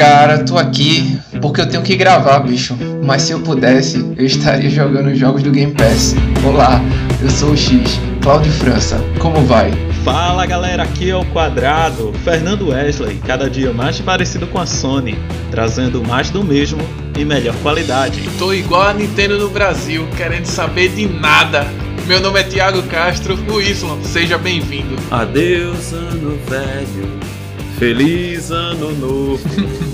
Cara, tô aqui porque eu tenho que gravar, bicho. Mas se eu pudesse, eu estaria jogando jogos do Game Pass. Olá, eu sou o X, Cláudio França. Como vai? Fala galera, aqui é o Quadrado, Fernando Wesley, cada dia mais parecido com a Sony, trazendo mais do mesmo e melhor qualidade. Tô igual a Nintendo no Brasil, querendo saber de nada. Meu nome é Thiago Castro, o Y, seja bem-vindo. Adeus, ano velho, feliz ano novo,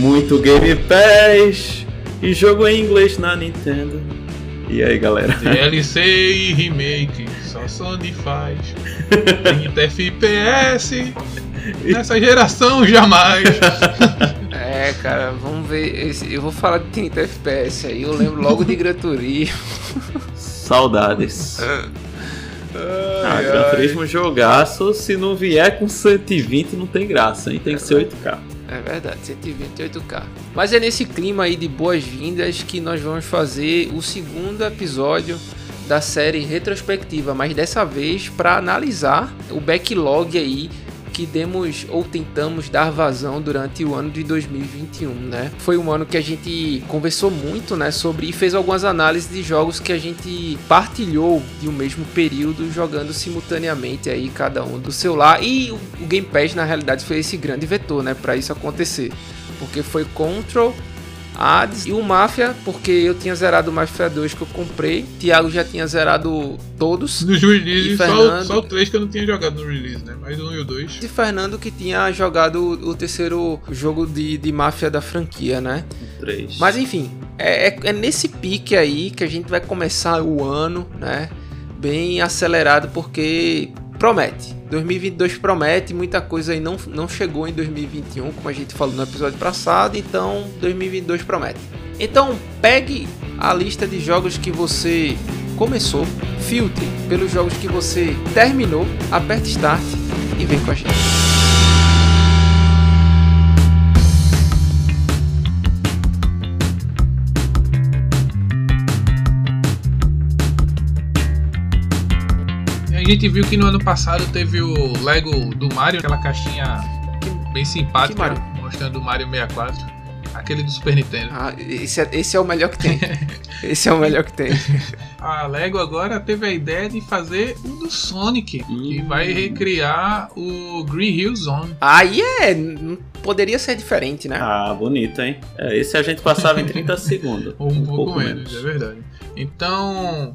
muito Game Pass e jogo em inglês na Nintendo. E aí galera? DLC e remake, só Sony faz. 30 FPS, nessa geração jamais. É, cara, vamos ver. Eu vou falar de 30 FPS aí, eu lembro logo de Gran Turismo. Saudades. Ah, Gran Turismo jogaço, se não vier com 120 não tem graça, hein? Tem que ser 8K. É verdade, 128K. Mas é nesse clima aí de boas-vindas que nós vamos fazer o segundo episódio da série retrospectiva, mas dessa vez para analisar o backlog aí que demos ou tentamos dar vazão durante o ano de 2021, né? Foi um ano que a gente conversou muito, né, sobre e fez algumas análises de jogos que a gente partilhou de um mesmo período jogando simultaneamente aí cada um do seu lar e o Game Pass na realidade foi esse grande vetor, né, para isso acontecer. Porque foi Control, Hades e o Mafia, porque eu tinha zerado o Mafia 2 que eu comprei. Thiago já tinha zerado todos. Nos releases, só, só o 3 que eu não tinha jogado no release, né? Mas o 1 e o 2. E Fernando que tinha jogado o terceiro jogo de, de máfia da franquia, né? 3. Mas enfim, é, é, é nesse pique aí que a gente vai começar o ano, né? Bem acelerado, porque promete. 2022 promete, muita coisa aí não, não chegou em 2021, como a gente falou no episódio passado, então 2022 promete. Então pegue a lista de jogos que você começou, filtre pelos jogos que você terminou, aperte Start e vem com a gente. Gente viu que no ano passado teve o Lego do Mario, aquela caixinha bem simpática, mostrando o Mario 64. Aquele do Super Nintendo. Ah, esse é, esse é o melhor que tem. esse é o melhor que tem. A Lego agora teve a ideia de fazer o do Sonic, hum. que vai recriar o Green Hill Zone. Aí é. Poderia ser diferente, né? Ah, bonito, hein? É, esse a gente passava em 30 segundos. um, um, pouco, pouco menos, menos, é verdade. Então,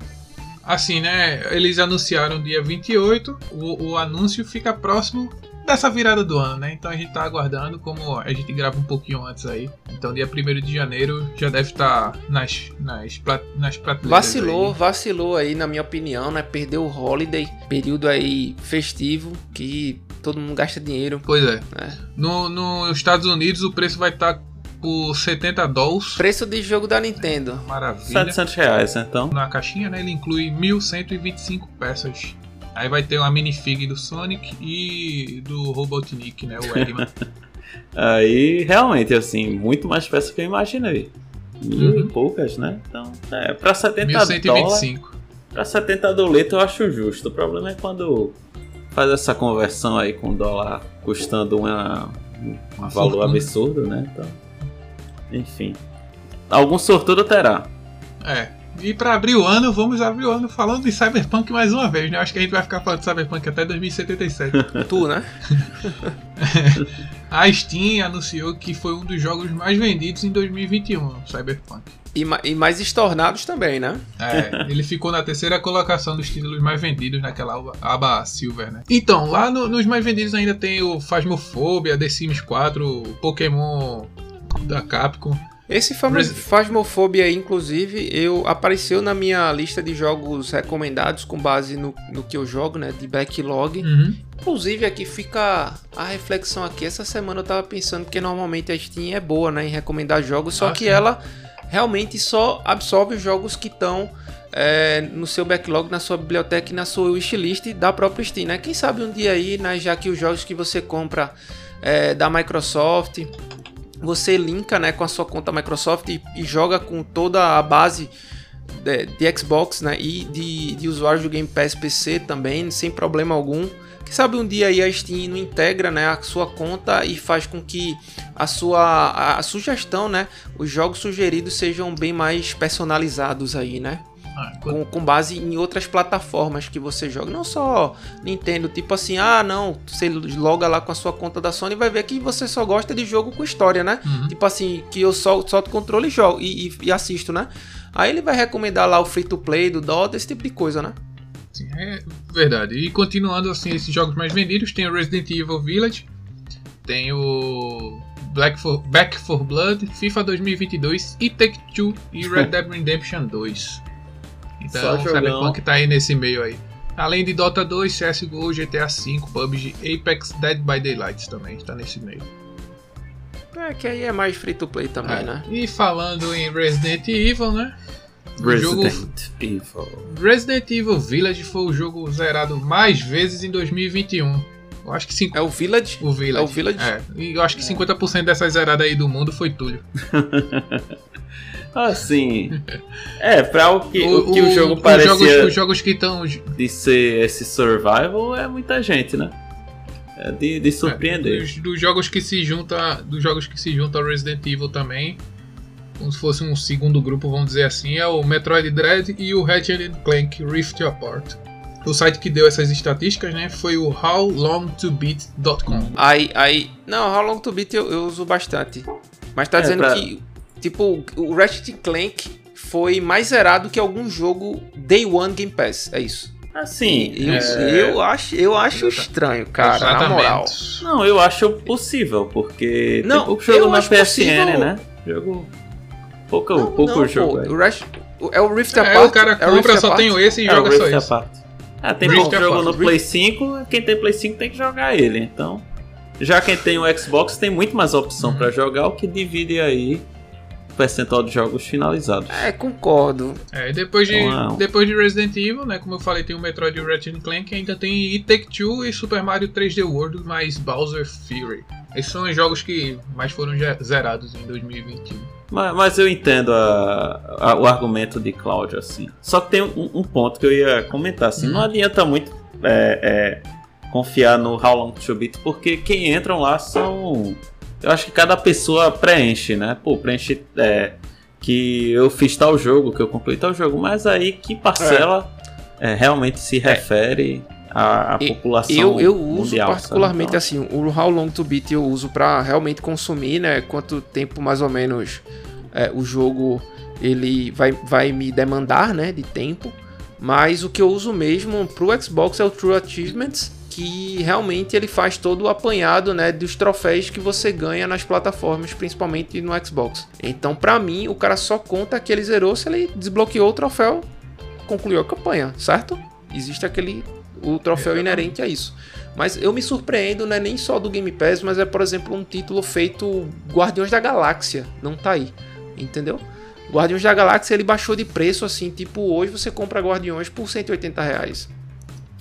assim, né? Eles anunciaram dia 28, o, o anúncio fica próximo dessa virada do ano, né? Então a gente tá aguardando, como a gente grava um pouquinho antes aí. Então dia 1 de janeiro já deve estar tá nas, nas, nas prateleiras. Vacilou, aí. vacilou aí, na minha opinião, né? Perdeu o holiday, período aí festivo, que todo mundo gasta dinheiro. Pois é. é. No, nos Estados Unidos o preço vai estar. Tá por 70 dólares. Preço de jogo da Nintendo. Maravilha. 700 reais, então. Na caixinha, né? Ele inclui 1125 peças. Aí vai ter uma minifig do Sonic e do Robotnik, né? O Eggman. Aí, realmente, assim, muito mais peças que eu imaginei. Mil uhum. e poucas, né? Então, é, pra 70 1125. dólares. Pra 70 doletas eu acho justo. O problema é quando faz essa conversão aí com o dólar custando uma, um valor absurdo, né? Então. Enfim. Algum sortudo terá. É. E para abrir o ano, vamos abrir o ano falando de Cyberpunk mais uma vez, né? Acho que a gente vai ficar falando de Cyberpunk até 2077. tu, né? a Steam anunciou que foi um dos jogos mais vendidos em 2021, Cyberpunk. E, e mais estornados também, né? É, ele ficou na terceira colocação dos títulos mais vendidos naquela aba, aba Silver, né? Então, lá no, nos mais vendidos ainda tem o Phasmophobia, The Sims 4, Pokémon da Capcom. Esse Phasmophobia, inclusive, eu apareceu na minha lista de jogos recomendados com base no, no que eu jogo, né, de backlog. Uhum. Inclusive aqui fica a reflexão aqui. Essa semana eu tava pensando que normalmente a Steam é boa, né, em recomendar jogos, só ah, que sim. ela realmente só absorve os jogos que estão é, no seu backlog, na sua biblioteca e na sua wishlist da própria Steam, né? Quem sabe um dia aí, né, já que os jogos que você compra é, da Microsoft você linka né, com a sua conta Microsoft e, e joga com toda a base de, de Xbox né, e de, de, usuários do Game Pass PC também, sem problema algum. Quem sabe um dia aí a Steam não integra né, a sua conta e faz com que a sua a, a sugestão, né, os jogos sugeridos sejam bem mais personalizados aí, né? Ah, Com, com base em outras plataformas que você joga. Não só Nintendo, tipo assim, ah não, você loga lá com a sua conta da Sony e vai ver que você só gosta de jogo com história, né? Uhum. Tipo assim, que eu só solto controle e jogo e, e- e assisto, né? Aí ele vai recomendar lá o free to play do Dota, esse tipo de coisa, né? Sim, é verdade. E continuando assim, esses jogos mais vendidos, tem o Resident Evil Village, tem o Black for, Back for Blood, FIFA 2022 e Take-Two e Red Dead Redemption 2. Então. Cyberpunk tá aí nesse meio aí. Além de Dota 2, CSGO, GTA V, PUBG, Apex, Dead by Daylight também está nesse meio. É que aí é mais free to play também, É, né? E falando em Resident Evil, né? O jogo Resident Evil. Resident Evil Village foi o jogo zerado mais vezes em 2021. Eu acho que cinco... É o Village. o Village. É o Village? É, e eu acho que 50% dessas zeradas aí do mundo foi Túlio. Assim. É, pra o que o, que o jogo parecia Os jogos, os jogos que estão. de ser esse survival é muita gente, né? É de, de surpreender. dos, dos jogos que se junta. Dos jogos que se juntam ao Resident Evil também. Como se fosse um segundo grupo, vamos dizer assim, é o Metroid Dread e o Ratchet Clank Rift Apart. O site que deu essas estatísticas, né, foi o howlongtobeat.com. Aí, aí. Não, How Long to Beat eu, eu uso bastante. Mas tá É, dizendo pra- que, tipo, o Ratchet Clank foi mais zerado que algum jogo Day One Game Pass. É isso. Assim, eu, é, eu acho, eu acho estranho, cara, na moral. Não, eu acho possível, porque Não, tem pouco jogo eu na acho PSN, possível. né? Jogo. Pouco, Não, pouco não, jogo. pô, o Ratchet- o- é o Rift É, Apart. o cara é o compra, Rift só Apart. tem esse e É, joga só isso. Apart. Ah, tem Rift pouco jogo no. Play 5, quem tem Play 5 tem que jogar ele, então. Já quem tem o Xbox tem muito mais opção Uhum. pra jogar, o que divide aí percentual de jogos finalizados. É, concordo. É, e depois de, Uau. depois de Resident Evil, né, como eu falei, tem o Metroid e o Ratchet Clank, ainda tem It Take-Two e Super Mario 3D World mais Bowser Fury. Esses são os jogos que mais foram zerados em 2021. Mas, mas eu entendo a- a- o argumento de Cláudio, assim. Só que tem um, um ponto que eu ia comentar, assim. Hum. Não adianta muito é, é, confiar no How Long to Beat, porque quem entram lá são... Eu acho que cada pessoa preenche, né? Pô, preenche é, que eu fiz tal jogo, que eu concluí tal jogo. Mas aí que parcela é, realmente se refere à, E- população Eu, eu uso mundial, particularmente Então, assim, o How Long to Beat eu uso pra realmente consumir, né? Quanto tempo mais ou menos é, o jogo ele vai, vai me demandar, né? De tempo. Mas o que eu uso mesmo pro Xbox é o True Achievements, que realmente ele faz todo o apanhado, né? Dos troféus que você ganha nas plataformas, principalmente no Xbox. Então, pra mim, o cara só conta que ele zerou se ele desbloqueou o troféu, concluiu a campanha, certo? Existe aquele o troféu inerente a isso. Mas eu me surpreendo, não é nem só do Game Pass, mas é, por exemplo, um título feito Guardiões da Galáxia. Não tá aí. Entendeu? Guardiões da Galáxia ele baixou de preço assim, tipo, hoje você compra Guardiões por 180 reais.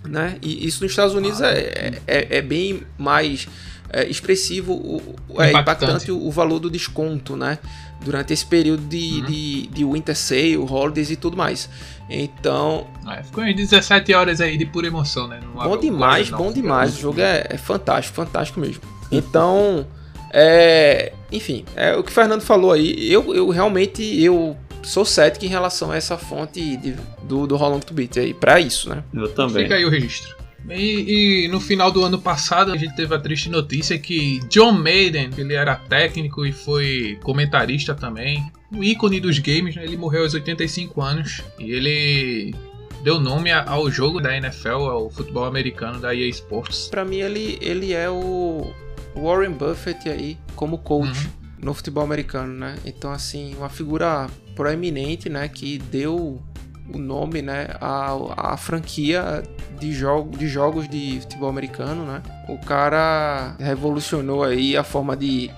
Né? E isso nos Estados Unidos é, é, é bem mais é, expressivo, o- é Impactante. o, o valor do desconto, né? Durante esse período de, Uhum. de, de Winter Sale, Holidays e tudo mais. Então, É, ficou umas 17 horas aí de pura emoção, né? Não Bom demais, bom demais. O jogo é, é fantástico, fantástico mesmo. Então, é, enfim, é o que o Fernando falou aí. Eu, eu realmente eu sou cético em relação a essa fonte de- do, do How Long to Beat aí, pra isso, né? Eu também. Fica aí o registro. E, e no final do ano passado a gente teve a triste notícia que John Maiden, ele era técnico e foi comentarista também, o ícone dos games, né? ele morreu aos 85 anos e ele deu nome ao jogo da NFL, ao futebol americano da EA Sports. Pra mim ele, ele é o Warren Buffett aí como coach no futebol americano, né? Então assim, uma figura proeminente, né, que deu o nome, né, à, à franquia de, jogo, de jogos de futebol americano, né? O cara revolucionou aí a forma de,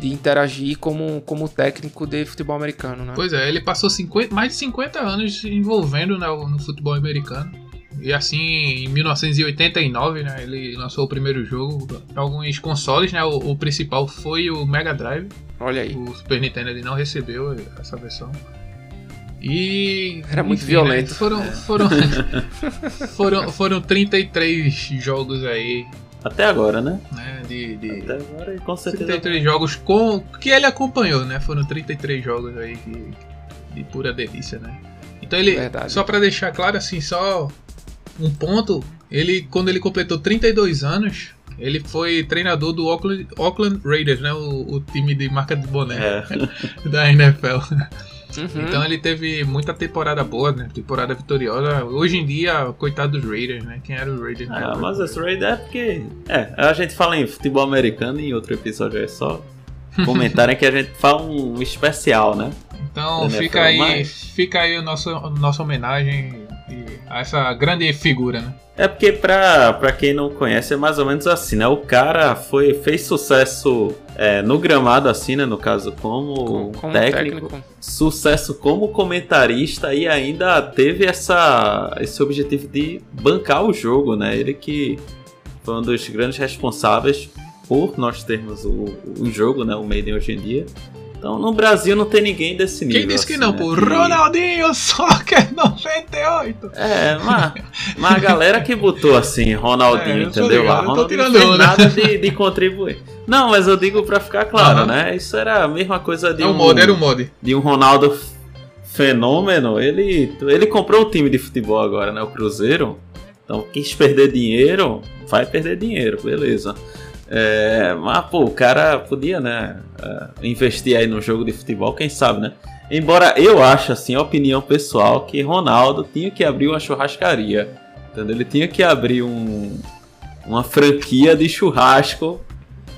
de interagir como, como técnico de futebol americano, né? Pois é, ele passou 50 mais de 50 anos envolvendo né, no futebol americano. E assim, em 1989, né, ele lançou o primeiro jogo para alguns consoles, né? O, o principal foi o Mega Drive. Olha aí. O Super Nintendo ele não recebeu essa versão. E. Era muito enfim, violento. né, Foram, foram, foram, foram 33 jogos aí, Até agora, né? né? De, de Até agora, e com certeza. 33 jogos com que ele acompanhou, né? Foram 33 jogos aí que, de pura delícia, né? Então ele, Verdade. só pra deixar claro assim, só um ponto, ele quando ele completou 32 anos, ele foi treinador do Oakland, Oakland Raiders, né? O, o time de marca de boné É. da NFL. Uhum. Então ele teve muita temporada boa, né? Temporada vitoriosa. Hoje em dia, coitado dos Raiders, né? Quem era o Raiders? Ah, mas esse Raid é porque. É, a gente fala em futebol americano e em outro episódio é só comentarem que a gente fala um especial, né? Então NFL, fica aí, mas- fica aí o nosso, a nossa homenagem a essa grande figura, né? É porque, pra, pra quem não conhece, é mais ou menos assim, né? O cara foi, fez sucesso é, no gramado, assim, né? No caso, como, como técnico, técnico. Sucesso como comentarista e ainda teve essa, esse objetivo de bancar o jogo, né? Ele que foi um dos grandes responsáveis por nós termos o, o jogo, né? O Maiden hoje em dia. Então, no Brasil não tem ninguém desse nível. Quem disse que assim, não, né? pô? Que- Ronaldinho Soccer 98! É, mas, mas a galera que botou assim, Ronaldinho, É, entendeu? ligado, tô Ronaldinho tirando não onda. nada de, de contribuir. Não, mas eu digo pra ficar claro, Aham. né? Isso era a mesma coisa de É o um, mod, era o mod. de um Ronaldo fenômeno. Ele, ele comprou um time de futebol agora, né? O Cruzeiro. Então, quis perder dinheiro, vai perder dinheiro, beleza. É, mas, pô, o cara podia, né? é, investir aí no jogo de futebol, quem sabe, né? Embora eu ache, assim, a opinião pessoal, que Ronaldo tinha que abrir uma churrascaria. Entendeu? Ele tinha que abrir um, uma franquia de churrasco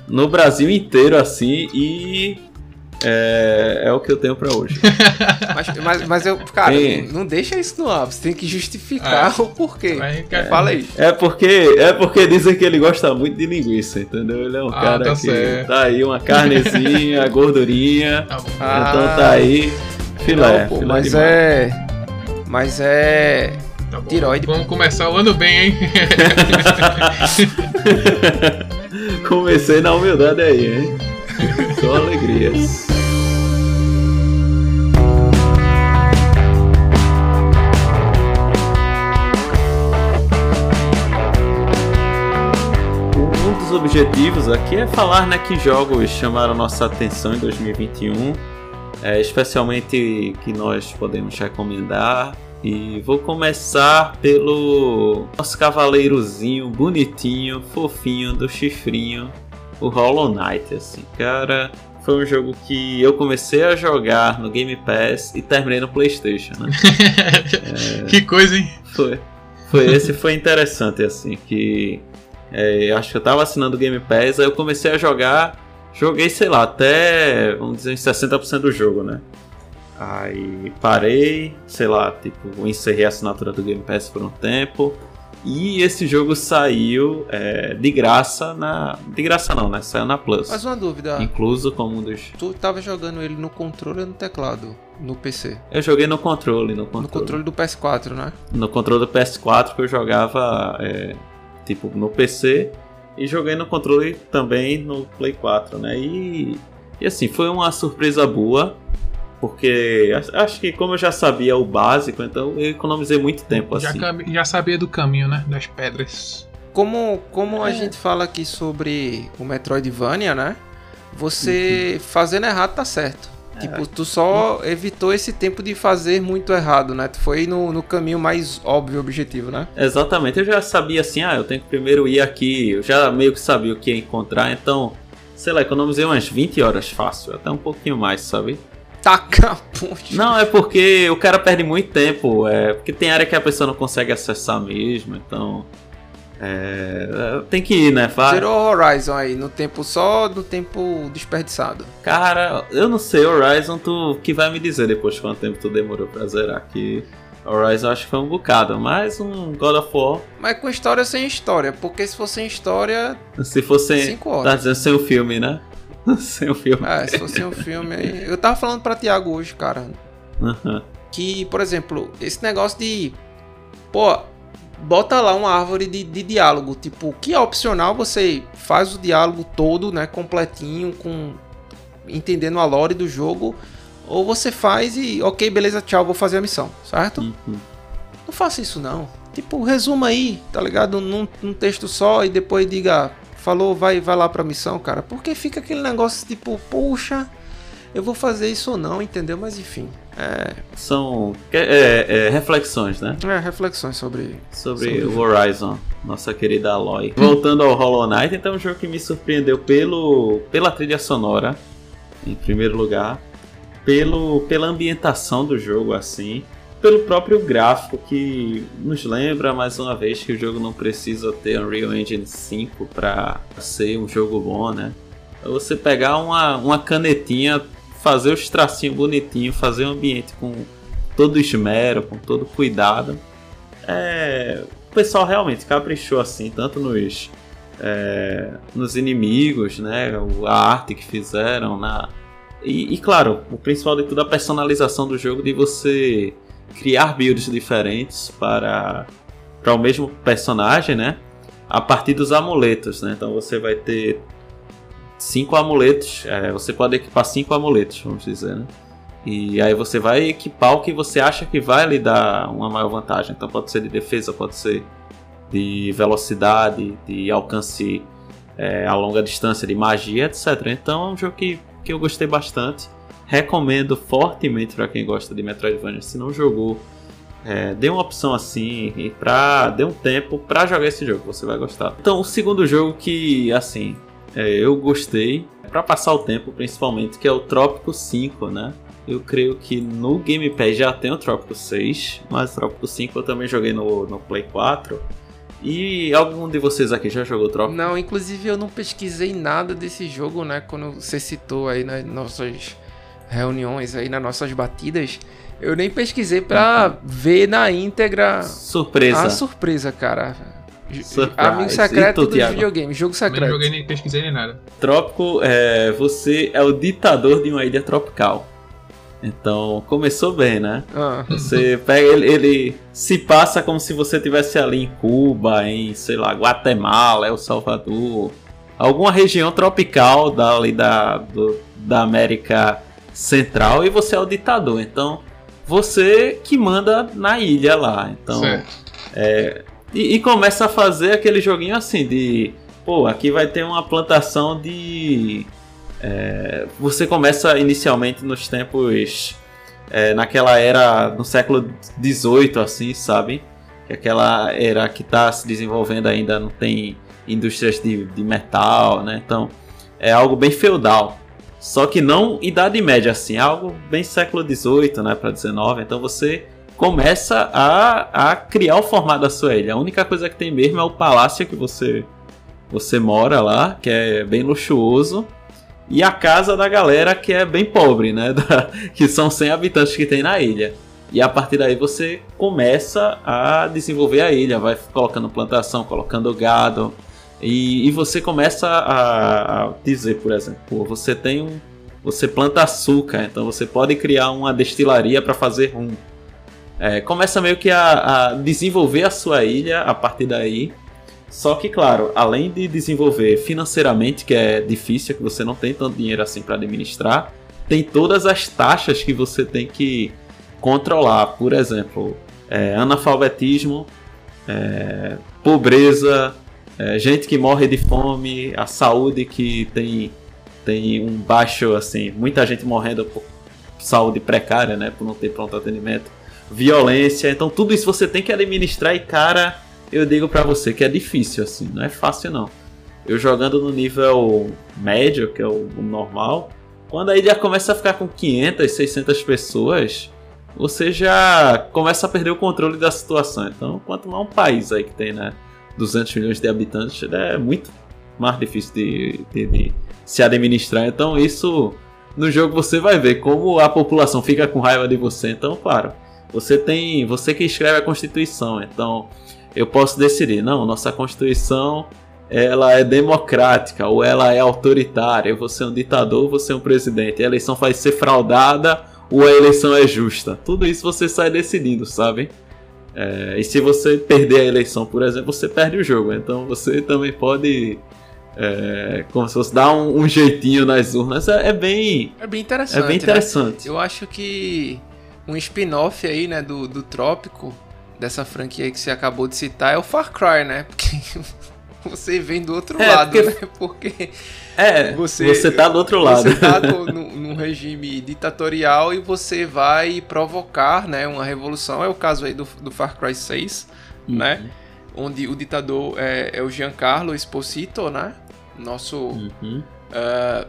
no Brasil inteiro, assim, e é, é o que eu tenho pra hoje. Mas, mas, mas eu, cara, Sim. não deixa isso no ar. Você tem que justificar o porquê. Quer- Fala aí. É porque, é porque dizem que ele gosta muito de linguiça, entendeu? Ele é um Ah, cara tá que certo. tá aí, uma carnezinha, gordurinha. Tá bom. Ah, então tá aí, filé. Não, pô, filé mas demais. é. Mas é. Tá bom. Tiroide. Vamos começar o ano bem, hein? Comecei na humildade aí, hein? Só alegrias. Objetivos aqui é falar né, que jogos chamaram nossa atenção em 2021, é, especialmente que nós podemos recomendar. E vou começar pelo nosso cavaleirozinho bonitinho, fofinho do chifrinho, o Hollow Knight. Assim, cara, foi um jogo que eu comecei a jogar no Game Pass e terminei no PlayStation. Né? que coisa, hein? Foi. Foi esse foi interessante, assim, que é, acho que eu tava assinando o Game Pass, aí eu comecei a jogar, joguei, sei lá, até, vamos dizer, uns 60% do jogo, né? Aí parei, sei lá, tipo, encerrei a assinatura do Game Pass por um tempo. E esse jogo saiu é, de graça na. De graça não, né? Saiu na Plus. Mas uma dúvida. Incluso como um dos. Tu tava jogando ele no controle ou no teclado? No PC? Eu joguei no controle, no controle. No controle do PS4, né? no controle do PS4 que eu jogava é, tipo no PC e joguei no controle também no Play 4, né? E, e assim, foi uma surpresa boa, porque acho- que como eu já sabia o básico, então eu economizei muito tempo Já, assim. já sabia do caminho, né? Das pedras. Como, como a É. gente fala aqui sobre o Metroidvania, né? Você fazendo errado tá certo. Tipo, tu só evitou esse tempo de fazer muito errado, né? Tu foi no, no caminho mais óbvio objetivo, né? Exatamente, eu já sabia assim, ah, eu tenho que primeiro ir aqui, eu já meio que sabia o que ia encontrar, então, sei lá, economizei umas 20 horas fácil, até um pouquinho mais, sabe? Taca a ponte. Não, é porque o cara perde muito tempo. É porque tem área que a pessoa não consegue acessar mesmo, então. É, tem que ir, né? Vai. Zerou Horizon aí, no tempo só, no tempo desperdiçado. Cara, eu não sei, Horizon, tu que vai me dizer depois quanto tempo tu demorou pra zerar. Que Horizon acho que foi um bocado, mas um God of War, Mas com história sem história, porque se fosse sem história, se fosse. 5 Tá dizendo sem o filme, né? sem o filme. É, se fosse um filme aí. Eu tava falando pra Thiago hoje, cara, que, por exemplo, esse negócio de. Pô, bota lá uma árvore de, de diálogo. Tipo, que é opcional, você faz o diálogo todo, né? Completinho, com. Entendendo a lore do jogo. Ou você faz e, ok, beleza, tchau, vou fazer a missão, certo? Uhum. Não faça isso não. Tipo, resuma aí, tá ligado? Num, num texto só e depois diga, falou, vai, vai lá pra missão, cara. Porque fica aquele negócio tipo, puxa, eu vou fazer isso ou não, entendeu? Mas enfim. É, São é, é, reflexões, né? é reflexões sobre. Sobre, Sobre o Horizon, nossa querida Aloy. Voltando ao Hollow Knight, então é um jogo que me surpreendeu pelo, pela trilha sonora, em primeiro lugar, pelo, pela ambientação do jogo, assim, pelo próprio gráfico, que nos lembra mais uma vez que o jogo não precisa ter Unreal Engine 5 para ser um jogo bom, né? Você pegar uma, uma canetinha, fazer os tracinhos bonitinhos, fazer um ambiente com todo esmero, com todo cuidado. É, o pessoal realmente caprichou assim, tanto nos, é, nos inimigos, né? o- A arte que fizeram, na, e, e, claro, o principal de tudo, a personalização do jogo de você criar builds diferentes para, para o mesmo personagem, né? A partir dos amuletos, né? Então você vai ter cinco amuletos, é, você pode equipar cinco amuletos, vamos dizer, né? E aí você vai equipar o que você acha que vai lhe dar uma maior vantagem. Então pode ser de defesa, pode ser de velocidade, de alcance é, a longa distância, de magia, etc. Então é um jogo que, que eu gostei bastante. Recomendo fortemente para quem gosta de Metroidvania. Se não jogou, é, dê uma opção assim e pra, dê um tempo para jogar esse jogo, você vai gostar. Então o segundo jogo que assim é, eu gostei para passar o tempo, principalmente, que é o Trópico 5, né? Eu creio que no Game Pass já tem o Trópico 6, mas o Trópico 5 eu também joguei no, no Play 4. E algum de vocês aqui já jogou Trópico? Não, inclusive eu não pesquisei nada desse jogo, né? Quando você citou aí nas nossas reuniões, aí nas nossas batidas, eu nem pesquisei pra ver na íntegra Surpresa. a surpresa, cara. Surprise. Amigo secreto tu, dos Thiago? videogames, jogo Também não secreto. joguei nem pesquisei nem nada. Trópico, é, você é o ditador de uma ilha tropical. Então, começou bem, né? Ah, Você pega ele, ele se passa como se você tivesse ali em Cuba, em, sei lá, Guatemala, El Salvador, alguma região tropical dali da, do- da América Central e você é o ditador. Então, você que manda na ilha lá. Então, certo. E, e começa a fazer aquele joguinho assim de. Pô, aqui vai ter uma plantação de. é, você começa inicialmente nos tempos. é, naquela era. no século XVIII, assim, sabe? Que aquela era que está se desenvolvendo ainda, não tem indústrias de, de metal, né? Então é algo bem feudal. Só que não Idade Média, assim, é algo bem século XVIII, né? Para XIX. Então você começa a, a criar o formato da sua ilha. A única coisa que tem mesmo é o palácio que você, você mora lá, que é bem luxuoso, e a casa da galera que é bem pobre, né? Da- que são 100 habitantes que tem na ilha. E a partir daí você começa a desenvolver a ilha, vai colocando plantação, colocando gado. E, e você começa a, a dizer, por exemplo, pô, você tem um. Você planta açúcar, então você pode criar uma destilaria para fazer rum. É, começa meio que a, a desenvolver a sua ilha a partir daí. Só que, claro, além de desenvolver financeiramente, que é difícil, que você não tem tanto dinheiro assim para administrar, tem todas as taxas que você tem que controlar. Por exemplo, é, analfabetismo, é, pobreza, é, gente que morre de fome, a saúde que tem, tem um baixo, assim, muita gente morrendo por saúde precária, né, por não ter pronto atendimento, violência, então tudo isso você tem que administrar e cara, eu digo pra você que é difícil, assim, não é fácil não. Eu jogando no nível médio, que é o, o normal, quando a ilha começa a ficar com 500, 600 pessoas, você já começa a perder o controle da situação. Então, quanto mais um país aí que tem, né, 200 milhões de habitantes, é muito mais difícil de, de- de se administrar. Então, isso no jogo você vai ver como a população fica com raiva de você. Então, claro, você tem, você que escreve a Constituição. Então, eu posso decidir, não, nossa Constituição ela é democrática ou ela é autoritária. Você é um ditador, você é um presidente. A eleição vai ser fraudada ou a eleição é justa. Tudo isso você sai decidindo, sabe? É, e se você perder a eleição, por exemplo, você perde o jogo. Então você também pode É, como se fosse dar um, um jeitinho nas urnas. É, é, bem. É bem interessante. É bem interessante. Né? Eu acho que um spin-off aí, né, do, do Trópico, dessa franquia aí que você acabou de citar, é o Far Cry, né? Porque você vem do outro é, lado, porque... né? Porque. É, você, você tá do outro lado. Você tá no, num regime ditatorial e você vai provocar né, uma revolução. É o caso aí do, do Far Cry 6, uhum. né? Onde o ditador é, é, o Giancarlo Esposito, né? Nosso uhum. uh,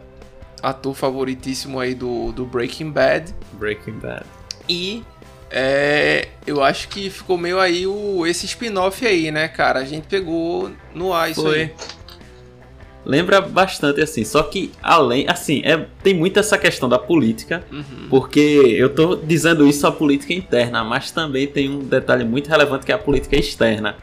ator favoritíssimo aí do, do Breaking Bad. Breaking Bad. E é, eu acho que ficou meio aí o, esse spin-off aí, né, cara? A gente pegou no ar isso Foi. aí. Lembra bastante assim, só que além, assim, é, tem muito essa questão da política, uhum. porque eu tô dizendo isso a política interna, mas também tem um detalhe muito relevante que é a política externa.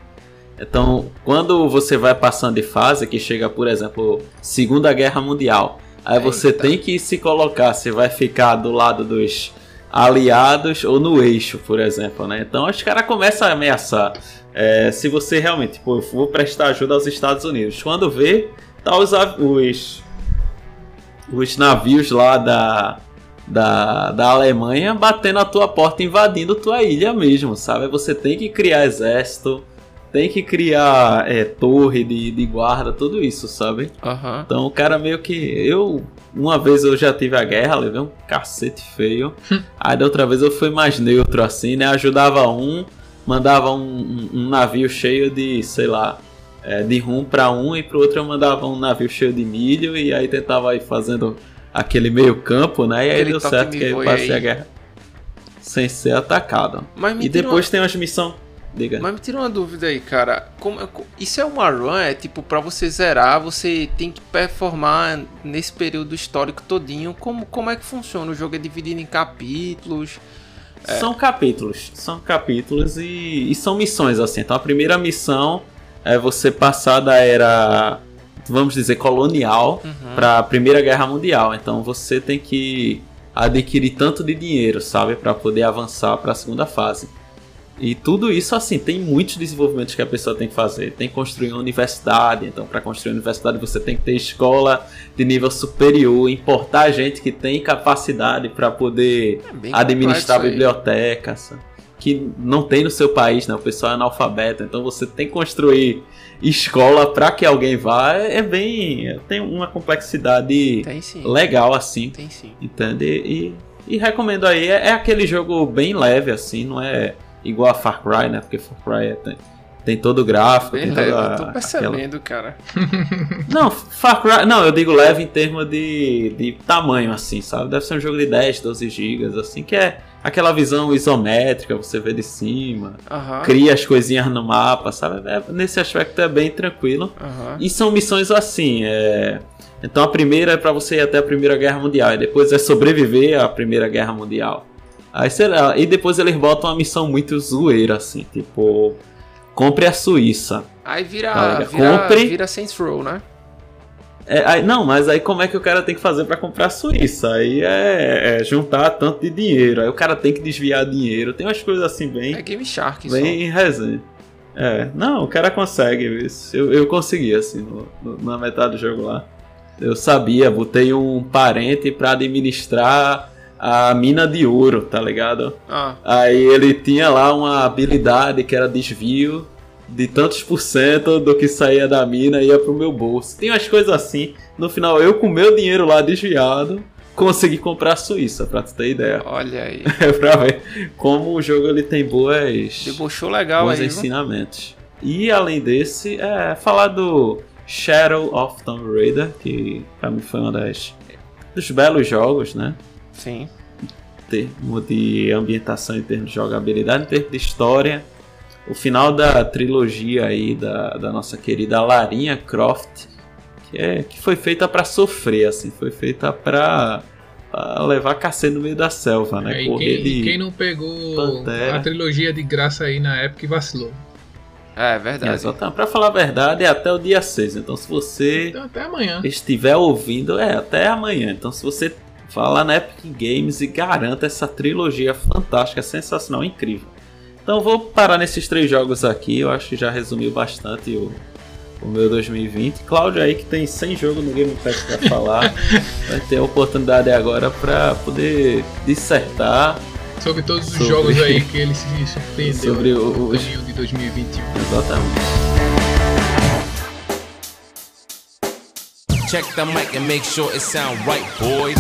Então, quando você vai passando de fase, que chega, por exemplo, Segunda Guerra Mundial, aí você Eita. tem que se colocar, você vai ficar do lado dos aliados ou no eixo, por exemplo, né? Então os caras começam a ameaçar. É, se você realmente, tipo, vou prestar ajuda aos Estados Unidos. Quando vê, tá os, os, os navios lá da, da, da Alemanha batendo a tua porta, invadindo tua ilha mesmo, sabe? Você tem que criar exército, tem que criar é, torre de, de guarda, tudo isso, sabe? Uhum. Então o cara meio que. Eu. Uma vez eu já tive a guerra, levei um cacete feio. Aí da outra vez eu fui mais neutro assim, né? Ajudava um, mandava um, um, um navio cheio de, sei lá, é, de rum para um e pro outro eu mandava um navio cheio de milho e aí tentava ir fazendo aquele meio campo, né? E aí deu certo que aí eu passei aí. a guerra sem ser atacado. e depois uma... tem umas missões Diga. Mas me tira uma dúvida aí, cara. Como, isso é uma run? É tipo, para você zerar, você tem que performar nesse período histórico todinho. Como, como é que funciona? O jogo é dividido em capítulos? É... São capítulos. São capítulos e, e são missões, assim. Então a primeira missão é você passar da era, vamos dizer, colonial uhum. para a Primeira Guerra Mundial. Então você tem que adquirir tanto de dinheiro, sabe, para poder avançar para a segunda fase. E tudo isso, assim, tem muitos desenvolvimentos que a pessoa tem que fazer. Tem que construir uma universidade, então para construir uma universidade você tem que ter escola de nível superior, importar gente que tem capacidade para poder é administrar bibliotecas que não tem no seu país, né? O pessoal é analfabeto, então você tem que construir escola para que alguém vá. É, é bem, tem uma complexidade legal assim. Tem sim. Entende? E, e recomendo aí, é, é aquele jogo bem leve assim, não é igual a Far Cry, né? Porque Far Cry é, tem, tem todo o gráfico, Bem tem leve, toda. tô percebendo, aquela... cara. não, Far Cry. Não, eu digo leve em termos de, de tamanho, assim, sabe? Deve ser um jogo de 10, 12 gigas, assim, que é aquela visão isométrica, você vê de cima, uhum. cria as coisinhas no mapa, sabe? É, nesse aspecto é bem tranquilo. Uhum. E são missões assim, é. Então a primeira é para você ir até a Primeira Guerra Mundial, e depois é sobreviver à Primeira Guerra Mundial. Aí será. E depois eles botam uma missão muito zoeira, assim, tipo. Compre a Suíça. Aí vira, tá vira, Compre... vira Saints Row, né? É, aí, não, mas aí como é que o cara tem que fazer para comprar a Suíça? Aí é, é, juntar tanto de dinheiro. Aí o cara tem que desviar dinheiro. Tem umas coisas assim bem. É Game Shark, Bem resenha. É, não, o cara consegue. Eu, eu consegui, assim, no, no, na metade do jogo lá. Eu sabia, botei um parente para administrar a mina de ouro, tá ligado? Ah. Aí ele tinha lá uma habilidade que era desvio de tantos por cento do que saía da mina ia pro meu bolso. Tem umas coisas assim. No final, eu com meu dinheiro lá desviado, consegui comprar a Suíça, pra tu ter ideia. Olha aí. É pra ver como o jogo ele tem boas. Debochou legal bons aí. ensinamentos. E além desse, é falar do Shadow of Tomb Raider, que pra mim foi uma das dos belos jogos, né? Sim. Em termos de ambientação, em termos de jogabilidade, em termos de história. O final da trilogia aí da, da nossa querida Larinha Croft, que, é, que foi feita para sofrer, assim, foi feita para levar cacete no meio da selva, né? É, Correr quem, de quem não pegou Pantera. a trilogia de graça aí na época e vacilou. É, é verdade. É, exatamente. Pra falar a verdade, é até o dia 6. Então, se você então, até amanhã. estiver ouvindo, é até amanhã. Então, se você Vá lá na Epic Games e garanta essa trilogia fantástica, sensacional, incrível. Então vou parar nesses três jogos aqui, eu acho que já resumiu bastante o, o meu 2020. Cláudio aí que tem 100 jogos no Game Pass pra falar, vai ter a oportunidade agora pra poder dissertar sobre todos os Sobre- jogos aí que ele se surpreendeu Sobre no o- os- caminho de 2021. exatamente. Check the mic and make sure it sound right, boys.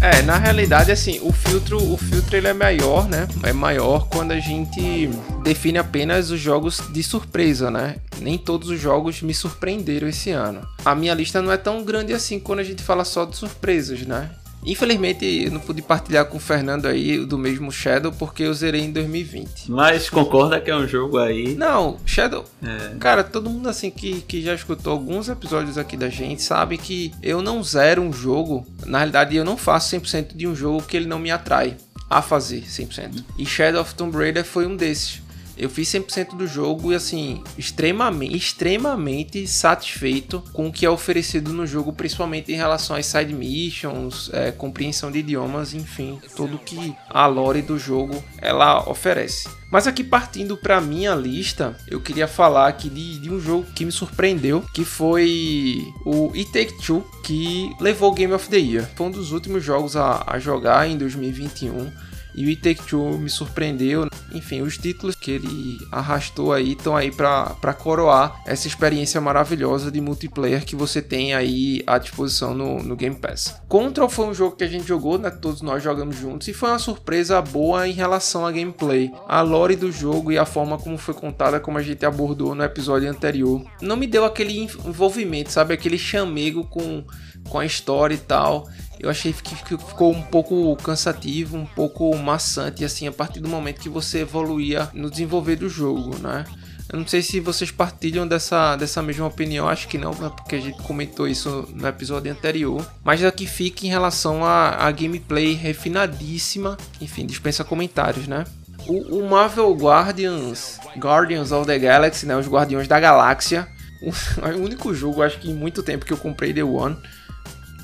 É, na realidade, assim, o filtro, o filtro ele é maior, né? É maior quando a gente define apenas os jogos de surpresa, né? Nem todos os jogos me surpreenderam esse ano. A minha lista não é tão grande assim quando a gente fala só de surpresas, né? Infelizmente, eu não pude partilhar com o Fernando aí do mesmo Shadow porque eu zerei em 2020. Mas concorda que é um jogo aí. Não, Shadow. É, Cara, todo mundo assim que, que já escutou alguns episódios aqui da gente sabe que eu não zero um jogo. Na realidade, eu não faço 100% de um jogo que ele não me atrai a fazer 100%. E Shadow of Tomb Raider foi um desses. Eu fiz 100% do jogo e assim, extremamente, extremamente satisfeito com o que é oferecido no jogo, principalmente em relação às side missions, é, compreensão de idiomas, enfim, tudo que a lore do jogo ela oferece. Mas aqui partindo para minha lista, eu queria falar aqui de, de um jogo que me surpreendeu, que foi o It Take Two, que levou o Game of the Year. Foi um dos últimos jogos a, a jogar em 2021. E o It Take Two me surpreendeu. Enfim, os títulos que ele arrastou aí estão aí para coroar essa experiência maravilhosa de multiplayer que você tem aí à disposição no, no Game Pass. Control foi um jogo que a gente jogou, né? Todos nós jogamos juntos. E foi uma surpresa boa em relação à gameplay. A lore do jogo e a forma como foi contada, como a gente abordou no episódio anterior. Não me deu aquele envolvimento, sabe? Aquele chamego com, com a história e tal eu achei que ficou um pouco cansativo, um pouco maçante, assim, a partir do momento que você evoluía no desenvolver do jogo, né? Eu não sei se vocês partilham dessa, dessa mesma opinião, acho que não, porque a gente comentou isso no episódio anterior. Mas aqui fica em relação à gameplay refinadíssima, enfim, dispensa comentários, né? O, o Marvel Guardians, Guardians of the Galaxy, né? Os Guardiões da Galáxia, o, o único jogo, acho que em muito tempo que eu comprei The One.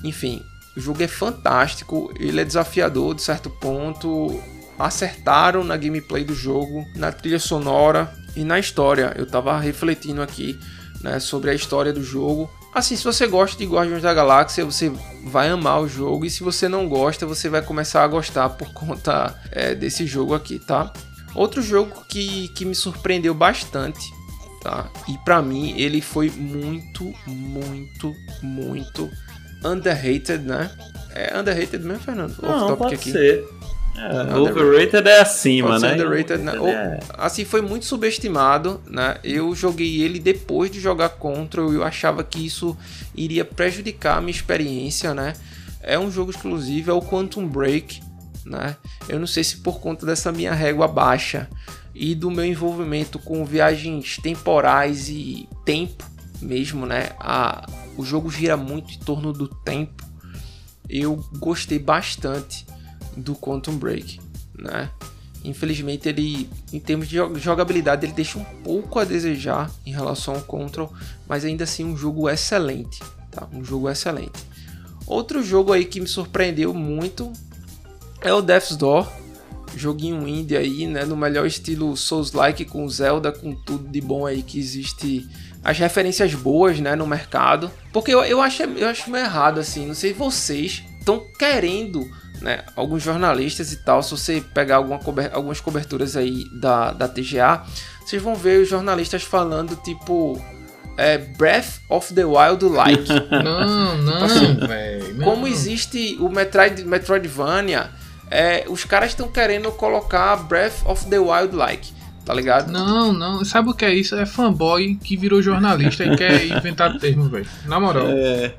Enfim, o jogo é fantástico, ele é desafiador de certo ponto. Acertaram na gameplay do jogo, na trilha sonora e na história. Eu tava refletindo aqui né, sobre a história do jogo. Assim, se você gosta de Guardiões da Galáxia, você vai amar o jogo. E se você não gosta, você vai começar a gostar por conta é, desse jogo aqui, tá? Outro jogo que, que me surpreendeu bastante, tá? E para mim ele foi muito, muito, muito underrated, né? É underrated mesmo, Fernando? Não, pode ser. É, overrated é acima, Pode né? underrated, né? É. Assim, foi muito subestimado, né? Eu joguei ele depois de jogar Control e eu achava que isso iria prejudicar a minha experiência, né? É um jogo exclusivo, é o Quantum Break, né? Eu não sei se por conta dessa minha régua baixa e do meu envolvimento com viagens temporais e tempo mesmo, né? A, o jogo gira muito em torno do tempo. Eu gostei bastante do Quantum Break, né? Infelizmente ele, em termos de jo- jogabilidade, ele deixa um pouco a desejar em relação ao Control, mas ainda assim um jogo excelente, tá? Um jogo excelente. Outro jogo aí que me surpreendeu muito é o Death's Door, joguinho indie aí, né? No melhor estilo Souls-like com Zelda, com tudo de bom aí que existe. As referências boas, né, no mercado. Porque eu, eu, acho, eu acho meio errado, assim. Não sei vocês estão querendo, né? Alguns jornalistas e tal. Se você pegar alguma cober- algumas coberturas aí da, da TGA, vocês vão ver os jornalistas falando, tipo. É, Breath of the Wild like. Não, não, assim, velho. não. Como existe o Metroid, Metroidvania, é, os caras estão querendo colocar Breath of the Wild like, tá ligado? Não, não. Sabe o que é isso? É fanboy que virou jornalista e quer inventar termo, velho. Na moral. É,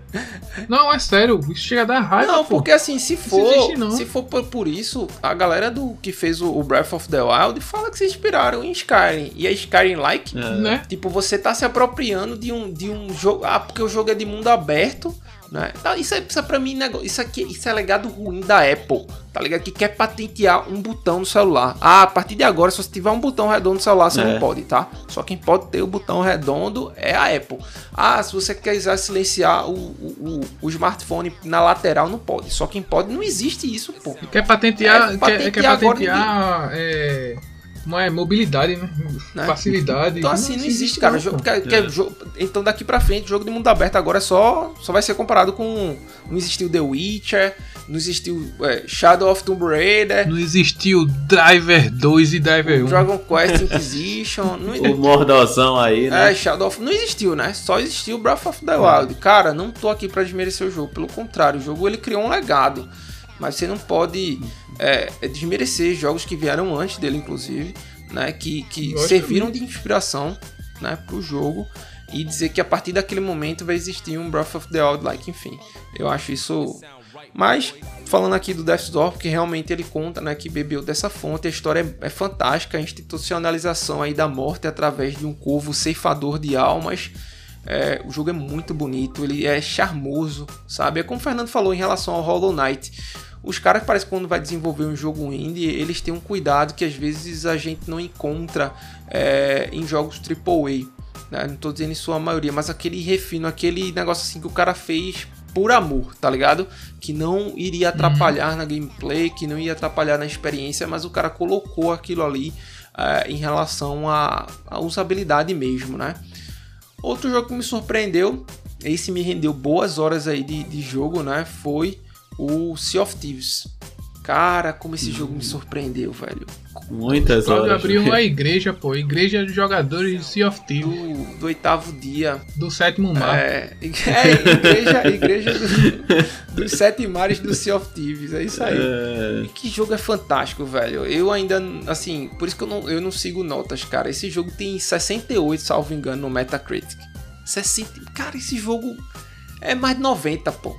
Não, é sério. Isso chega a dar raiva, Não, pô. porque assim, se for, existe, não. se for por, por isso, a galera do que fez o, o Breath of the Wild fala que se inspiraram em Skyrim. E é Skyrim like, é. Né? tipo, você tá se apropriando de um, de um jogo. Ah, porque o jogo é de mundo aberto. Né? Tá, Isso, é, isso é pra mim, isso aqui isso é legado ruim da Apple, tá ligado? Que quer patentear um botão no celular. Ah, a partir de agora, se você tiver um botão redondo no celular, você É. não pode, tá? Só quem pode ter o botão redondo é a Apple. Ah, se você quiser silenciar o, o, o- o smartphone na lateral, não pode. Só quem pode, não existe isso, pô. Quer patentear, É, quer, quer patentear agora patentear é, Mas é mobilidade, né? Né? Facilidade. Então assim, não existe, cara. Jogo, porque- porque jogo- então daqui pra frente, jogo de mundo aberto agora é só, só vai ser comparado com. Não existiu The Witcher, não existiu é, Shadow of Tomb Raider, Não existiu Driver 2 e Driver 1. Dragon Quest Inquisition. Não, O mordozão aí, né? É, Shadow of... Não existiu, né? Só existiu Breath of the Wild. Cara, não tô aqui pra desmerecer o jogo. Pelo contrário, o jogo ele criou um legado. Mas você não pode é, é, desmerecer jogos que vieram antes dele, inclusive, né? Que, que serviram de inspiração, né? Pro jogo. E dizer que a partir daquele momento vai existir um Breath of the Wild, like, enfim. Eu acho isso... Mas, falando aqui do Death's Door, porque realmente ele conta, né, que bebeu dessa fonte, a história é, é fantástica, a institucionalização aí da morte através de um corvo ceifador de almas. É, o jogo é muito bonito, ele é charmoso, sabe? É como o Fernando falou em relação ao Hollow Knight. Os caras parece que quando vai desenvolver um jogo indie, eles têm um cuidado que às vezes a gente não encontra é, em jogos AAA. Né? Não tô dizendo em sua maioria, mas aquele refino, aquele negócio assim que o cara fez por amor, tá ligado? Que não iria atrapalhar na gameplay, que não ia atrapalhar na experiência, mas o cara colocou aquilo ali eh, em relação à, à usabilidade mesmo, né? Outro jogo que me surpreendeu, esse me rendeu boas horas aí de, de jogo, né? Foi o Sea of Thieves. Cara, como esse jogo me surpreendeu, velho. Muitas Cláudio horas. abriu uma igreja, pô. Igreja de jogadores de Sea of Thieves. Do, do oitavo dia. Do sétimo mar. É, é igreja, igreja do- dos sete mares do Sea of Thieves. É isso aí. É, Que jogo é fantástico, velho. Eu ainda, assim, por isso que eu não, eu não sigo notas, cara. Esse jogo tem 68, salvo engano, no Metacritic. 60. Cara, esse jogo é mais de 90, pô.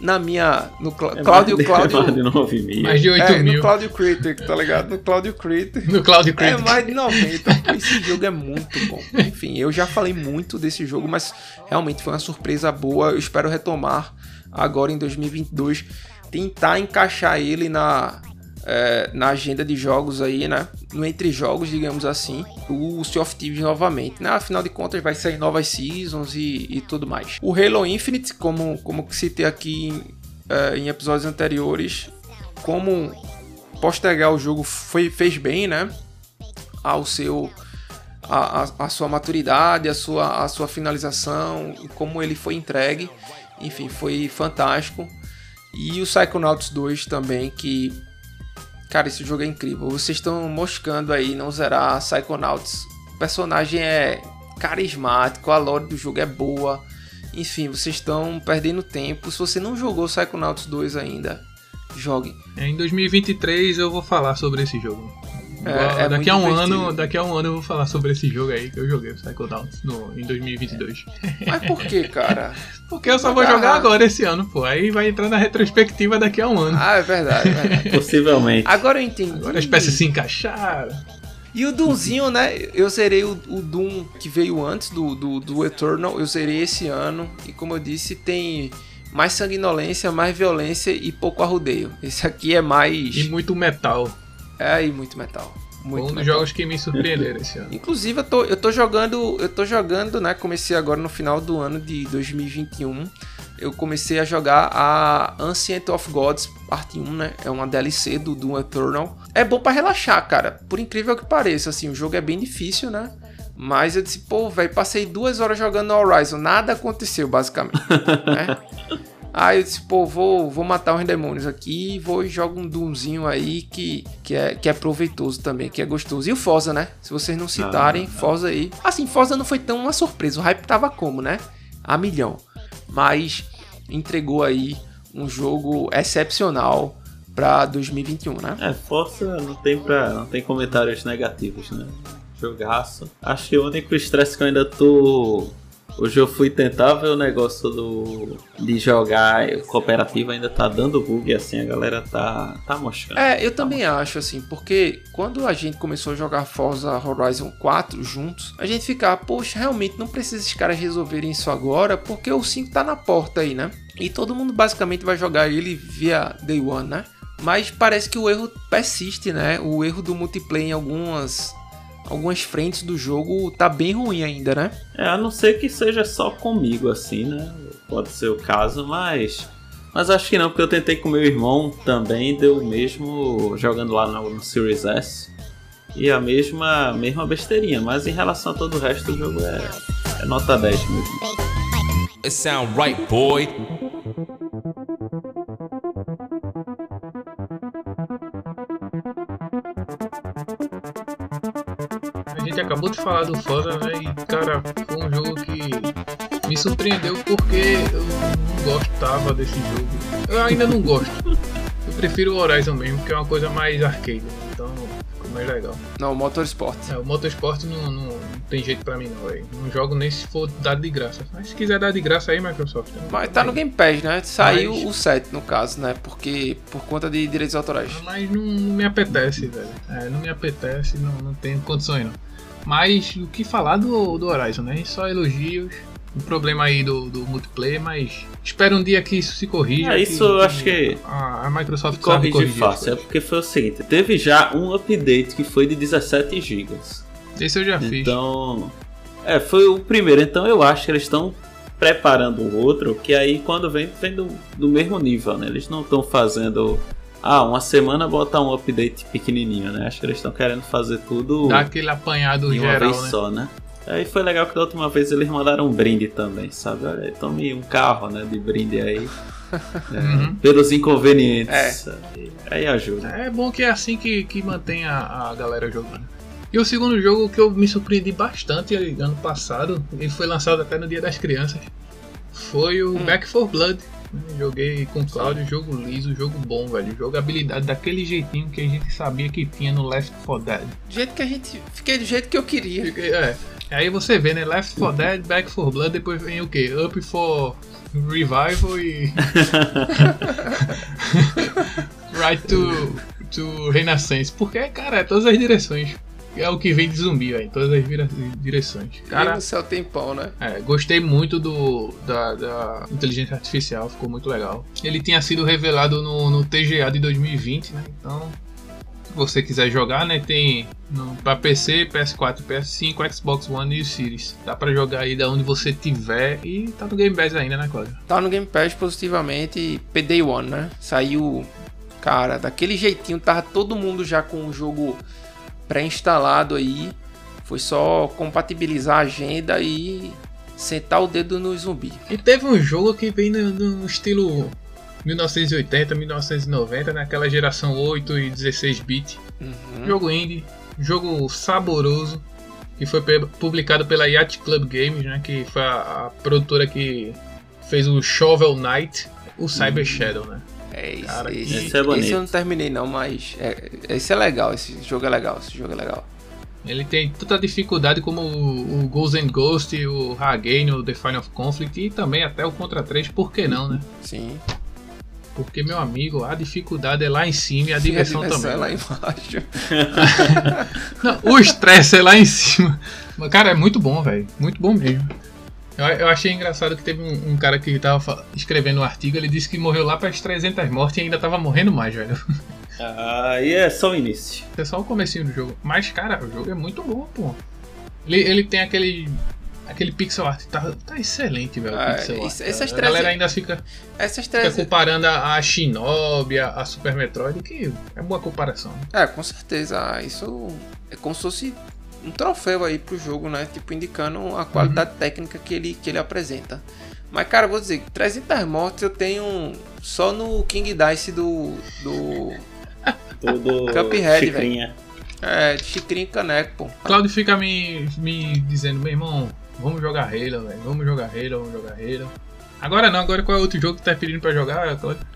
Na minha. No Cla- é Cláudio. mais de- Cláudio mais de 9 mil. Mais de 8 é, no mil. Cláudio Critic, tá ligado? No Cláudio Critic. No Cloud É Critic. mais de 90. pô. Esse jogo é muito bom. Enfim, eu já falei muito desse jogo, mas realmente foi uma surpresa boa. Eu espero retomar agora em 2022. Tentar encaixar ele na, é, na agenda de jogos aí, né? No entre jogos, digamos assim. O Sea of Thieves novamente, né? Afinal de contas, vai sair novas seasons e, e tudo mais. O Halo Infinite, como, como citei aqui em, é, em episódios anteriores, como postergar o jogo foi, fez bem, né? Ao seu. A, a, a sua maturidade, a sua, a sua finalização, como ele foi entregue. Enfim, foi fantástico. E o Psychonauts 2 também, que. Cara, esse jogo é incrível. Vocês estão moscando aí, não zerar Psychonauts. O personagem é carismático, a lore do jogo é boa. Enfim, vocês estão perdendo tempo. Se você não jogou Psychonauts 2 ainda, jogue. Em 2023 eu vou falar sobre esse jogo. É, é daqui a um ano, daqui a um ano eu vou falar sobre esse jogo aí que eu joguei, o Psychonauts, no, em 2022. Mas por que, cara? Porque eu só vou jogar agora esse ano, pô. Aí vai entrar na retrospectiva daqui a um ano. Ah, é verdade, é verdade. Possivelmente. Agora eu entendi. Agora as peças se encaixaram. E o Doomzinho, né? Eu zerei o, o Doom que veio antes do, do, do Eternal. Eu zerei esse ano. E como eu disse, tem mais sanguinolência, mais violência e pouco arrudeio. Esse aqui é mais. E muito metal. É, e muito metal. Foi Muito um dos metal. jogos que me surpreenderam esse ano. Inclusive, eu tô, eu tô jogando. Eu tô jogando, né? Comecei agora no final do ano de 2021. Eu comecei a jogar a Ancient of Gods parte 1, né? É uma DLC do Doom Eternal. É bom pra relaxar, cara. Por incrível que pareça, assim, o jogo é bem difícil, né? Mas eu disse, pô, velho, passei duas horas jogando no Horizon, nada aconteceu, basicamente. né? Aí eu disse, pô, vou, vou matar uns demônios aqui e vou e jogo um Doomzinho aí que, que, é, que é proveitoso também, que é gostoso. E o Forza, né? Se vocês não citarem, Forza aí. Assim, Forza não foi tão uma surpresa, o hype tava como, né? A milhão. Mas entregou aí um jogo excepcional pra 2021, né? É, Força não tem, pra, não tem comentários negativos, né? Jogaço. Acho que o único estresse que eu ainda tô. Hoje eu fui tentar ver o negócio do de jogar cooperativo, ainda tá dando bug assim, a galera tá, tá moscando. É, eu também acho, assim, porque quando a gente começou a jogar Forza Horizon 4 juntos, a gente ficava, poxa, realmente não precisa esses caras resolverem isso agora, porque o 5 tá na porta aí, né? E todo mundo basicamente vai jogar ele via Day One, né? Mas parece que o erro persiste, né? O erro do multiplayer em algumas, algumas frentes do jogo tá bem ruim ainda, né? É, a não ser que seja só comigo, assim, né? Pode ser o caso, mas. Mas acho que não, porque eu tentei com meu irmão também, deu o mesmo jogando lá no, no Series S. e a mesma, mesma besteirinha, mas em relação a todo o resto do jogo é, é nota 10 mesmo. It sound right, boy. Gente acabou de falar do Forza, né? E, cara, foi um jogo que me surpreendeu porque eu não gostava desse jogo. Eu ainda não gosto. Eu prefiro o Horizon mesmo, que é uma coisa mais arcade. Então, ficou mais legal. Não, Motorsport. É, o Motorsport não, não, não tem jeito pra mim, não, velho. Não jogo nem se for dado de graça. Mas se quiser dar de graça aí, Microsoft. Mas tá no Game Pass, né? Saiu Mas- o 7 no caso, né? Porque por conta de direitos autorais. Mas não, não me apetece, velho. É, não me apetece, não, não tenho condições não. Mas o que falar do, do Horizon, né? Só elogios. O problema aí do, do multiplayer, mas espero um dia que isso se corrija. É, isso eu acho que a, a Microsoft corrige corrigir. fácil, é porque foi o seguinte, teve já um update que foi de 17 GB. Esse eu já fiz. Então, é, foi o primeiro. Então eu acho que eles estão preparando o outro, que aí quando vem, vem do, do mesmo nível, né? Eles não estão fazendo. Ah, uma semana botar um update pequenininho, né? Acho que eles estão querendo fazer tudo Dá aquele apanhado uma geral, vez né? só, né? Aí foi legal que da última vez eles mandaram um brinde também, sabe? Olha, tome um carro, né, de brinde aí. É, Uhum. Pelos inconvenientes. Aí, aí ajuda. É bom que é assim que, que mantém a, a galera jogando. E o segundo jogo que eu me surpreendi bastante ano passado, ele foi lançado até no Dia das Crianças, foi o Hum. Back 4 Blood. Né? Joguei com o Claudio, jogo liso, jogo bom, velho. Jogabilidade daquele jeitinho que a gente sabia que tinha no Left 4 Dead. Do jeito que a gente. Fiquei do jeito que eu queria. Fiquei- É. Aí você vê, né? Left 4 Dead, Back 4 Blood, depois vem o que? Up for Revival e. right to, to Renaissance. Porque, cara, é todas as direções. É o que vem de zumbi, velho. Todas as vira- direções. Cara, Cara, no céu tem pão, né? é, gostei muito do da, da inteligência artificial, ficou muito legal. Ele tinha sido revelado no, no TGA de 2020, né? Então, se você quiser jogar, né? Tem no, pra PC, PS4, PS5, Xbox One e o Series. Dá pra jogar aí da onde você tiver e tá no Game Pass ainda, né, Cláudio? Tá no Game Pass positivamente PD One, né? Saiu, cara, daquele jeitinho, tava todo mundo já com o jogo pré-instalado aí. Foi só compatibilizar a agenda e sentar o dedo no zumbi. E teve um jogo que vem no, no estilo 1980, 1990, naquela geração 8 e 16 bit. Uhum. Jogo indie, jogo saboroso, que foi publicado pela Yacht Club Games, né, que foi a, a produtora que fez o Shovel Knight, o Cyber Shadow, né? É isso. Cara, esse, esse é bonito. esse eu não terminei não, mas é, esse é legal, esse jogo é legal, esse jogo é legal. Ele tem tanta dificuldade como o, o Ghost and Ghost, o Hagane, o The Final of Conflict e também até o Contra 3, por que não, né? Sim. Porque, meu amigo, a dificuldade é lá em cima e a diversão E também. é lá né? embaixo. Não, o estresse é lá em cima. Mas, cara, é muito bom, velho. Muito bom mesmo. Eu, eu achei engraçado que teve um, um cara que tava escrevendo um artigo, ele disse que morreu lá para as 300 mortes e ainda tava morrendo mais, velho. Aí é só o início. É só o comecinho do jogo. Mas, cara, o jogo é muito bom, pô. Ele, ele tem aquele... Aquele pixel art, tá, tá excelente, velho. o Ah, pixel art. isso- essas a galera 300 ainda fica, Essas fica três. comparando a, a Shinobi, a, a Super Metroid, que é boa comparação. É, com certeza. Ah, Isso é como se fosse um troféu aí pro jogo, né? Tipo, indicando a qualidade técnica que ele, que ele apresenta. Mas, cara, vou dizer, 300 mortes eu tenho só no King Dice do. do. Tudo Cuphead, chicrinha. É, de Chicrinho e Caneco, pô. Claudio fica me, me dizendo, meu irmão, vamos jogar Halo, velho. Vamos jogar Halo, vamos jogar Halo. Agora não, agora qual é outro jogo que tá pedindo pra jogar, Claudio?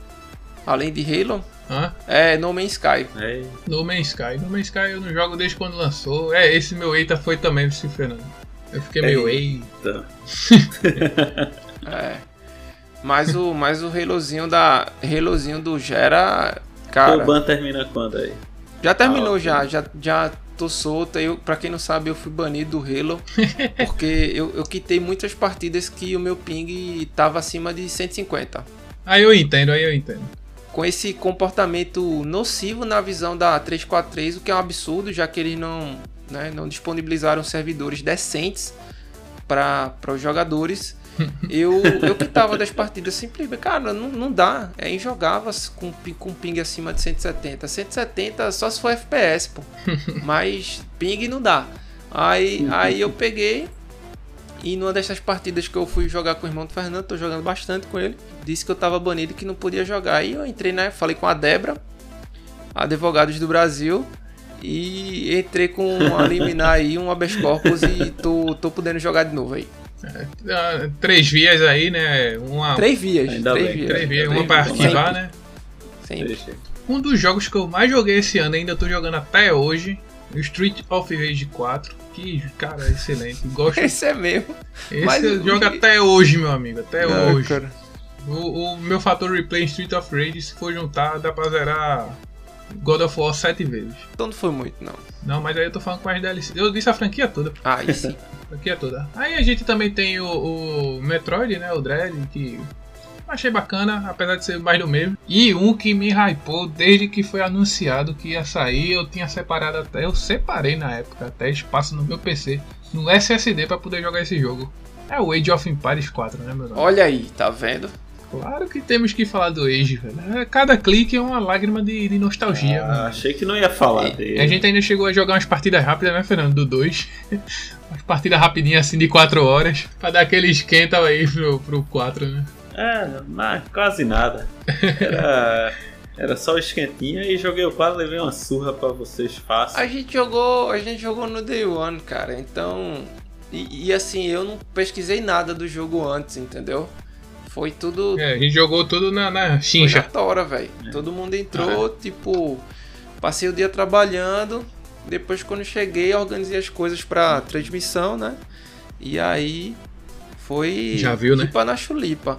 Além de Halo, Hã? é No Man's Sky. É, No Man's Sky. No Man's Sky eu não jogo desde quando lançou. É, esse meu eita foi também, vice Fernando. Eu fiquei meio ei. Eita. É. Mas o, mas o Halozinho da. Halozinho do Gera. Cara. O ban termina quando aí? Já terminou Ah, já, já, já tô solto. Eu, pra quem não sabe, eu fui banido do Halo. porque eu, eu quitei muitas partidas que o meu ping tava acima de 150. Aí eu entendo, aí eu entendo. Com esse comportamento nocivo na visão da 343, o que é um absurdo, já que eles não, né, não disponibilizaram servidores decentes para os jogadores. Eu, eu quitava das partidas simplesmente. Cara, não, não dá. É injogável com, com ping acima de 170. 170 só se for FPS, pô. Mas ping não dá. Aí, aí eu peguei. E numa dessas partidas que eu fui jogar com o irmão do Fernando, tô jogando bastante com ele. Disse que eu tava banido e que não podia jogar. Aí eu entrei, né? Falei com a Debra, advogados do Brasil. E entrei com um liminar aí, um habeas corpus e tô, tô podendo jogar de novo aí. É, três vias aí, né? Uma, Três vias. Ainda três bem. vias. três vias, uma pra arquivar, né? Sempre. Um dos jogos que eu mais joguei esse ano, ainda tô jogando até hoje, o Street of Rage 4. Que, cara, é excelente. Gosto. Esse é mesmo. Esse mas eu jogo até hoje, meu amigo. Até Ah, hoje. cara. O, o meu fator replay em Street of Rage, se for juntar, dá pra zerar God of War sete vezes. Então não foi muito, não. Não, mas aí eu tô falando com as DLC. Eu disse a franquia toda. Ah. A franquia toda. Aí a gente também tem o, o Metroid, né? O Dread, que achei bacana, apesar de ser mais do mesmo. E um que me hypou desde que foi anunciado que ia sair. Eu tinha separado até. Eu separei na época até espaço no meu PC, no SSD, pra poder jogar esse jogo. É o Age of Empires 4, né, meu irmão? Olha aí, tá vendo? Claro que temos que falar do Age, velho. É, Cada clique é uma lágrima de, de nostalgia, Ah, mano. achei que não ia falar E- dele. A gente ainda chegou a jogar umas partidas rápidas, né, Fernando? Do 2. umas partidas rapidinhas assim de 4 horas. Pra dar aquele esquenta aí pro, pro 4, né? É, mas quase nada. Era, era só o esquentinha e joguei o quadro, levei uma surra pra vocês fácil. A gente jogou, a gente jogou no Day One, cara. Então, e, e assim, eu não pesquisei nada do jogo antes, entendeu? Foi tudo É, a gente jogou tudo na, na foi na chincha. tora, velho. Todo mundo entrou, tipo, passei o dia trabalhando. Depois, quando cheguei, organizei as coisas pra transmissão, né? E aí foi Já viu, né? chupa na chulipa.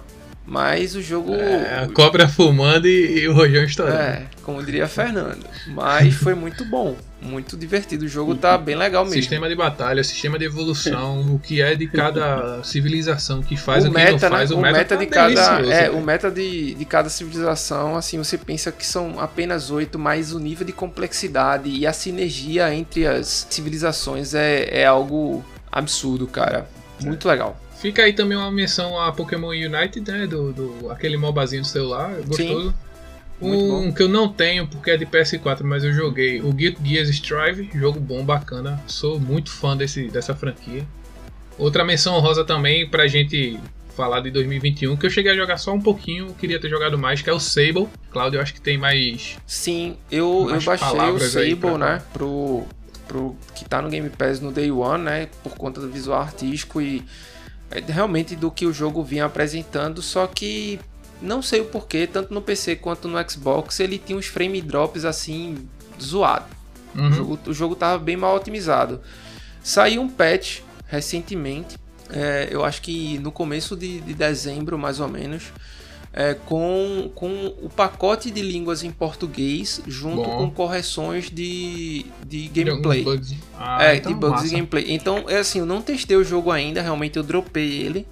Mas o jogo. É, a cobra fumando e, e o rojão estourando. É, como diria Fernando. Mas foi muito bom, muito divertido. O jogo tá bem legal mesmo. Sistema de batalha, sistema de evolução, o que é de cada civilização que faz, o, o que meta, não faz, né? o meta, tá de cada é, velho. o meta de, de cada civilização, assim, você pensa que são apenas oito, mas o nível de complexidade e a sinergia entre as civilizações é, é algo absurdo, cara. Muito legal. Fica aí também uma menção a Pokémon United, né? Do, do aquele MOBAzinho do celular, gostoso. Muito Um que eu não tenho porque é de PS4, mas eu joguei o Guilty Gear Strive, jogo bom, bacana. Sou muito fã desse, dessa franquia. Outra menção honrosa também pra gente falar de 2021, que eu cheguei a jogar só um pouquinho, queria ter jogado mais, que é o Sable. Cláudio, eu acho que tem mais. Sim, eu, eu Mais baixei o Sable, pra- né, pro, pro que tá no Game Pass no Day One, né, por conta do visual artístico e realmente do que o jogo vinha apresentando, só que não sei o porquê, tanto no PC quanto no Xbox, ele tinha uns frame drops assim zoado. O, Uhum. jogo, o jogo tava bem mal otimizado. Saiu um patch recentemente, é, eu acho que no começo de, de dezembro, mais ou menos, é, com, com o pacote de línguas em português, junto Bom. com correções de, de gameplay. bugs. Ah, é, então de bugs massa. de gameplay. Então, é assim, eu não testei o jogo ainda, realmente eu dropei ele,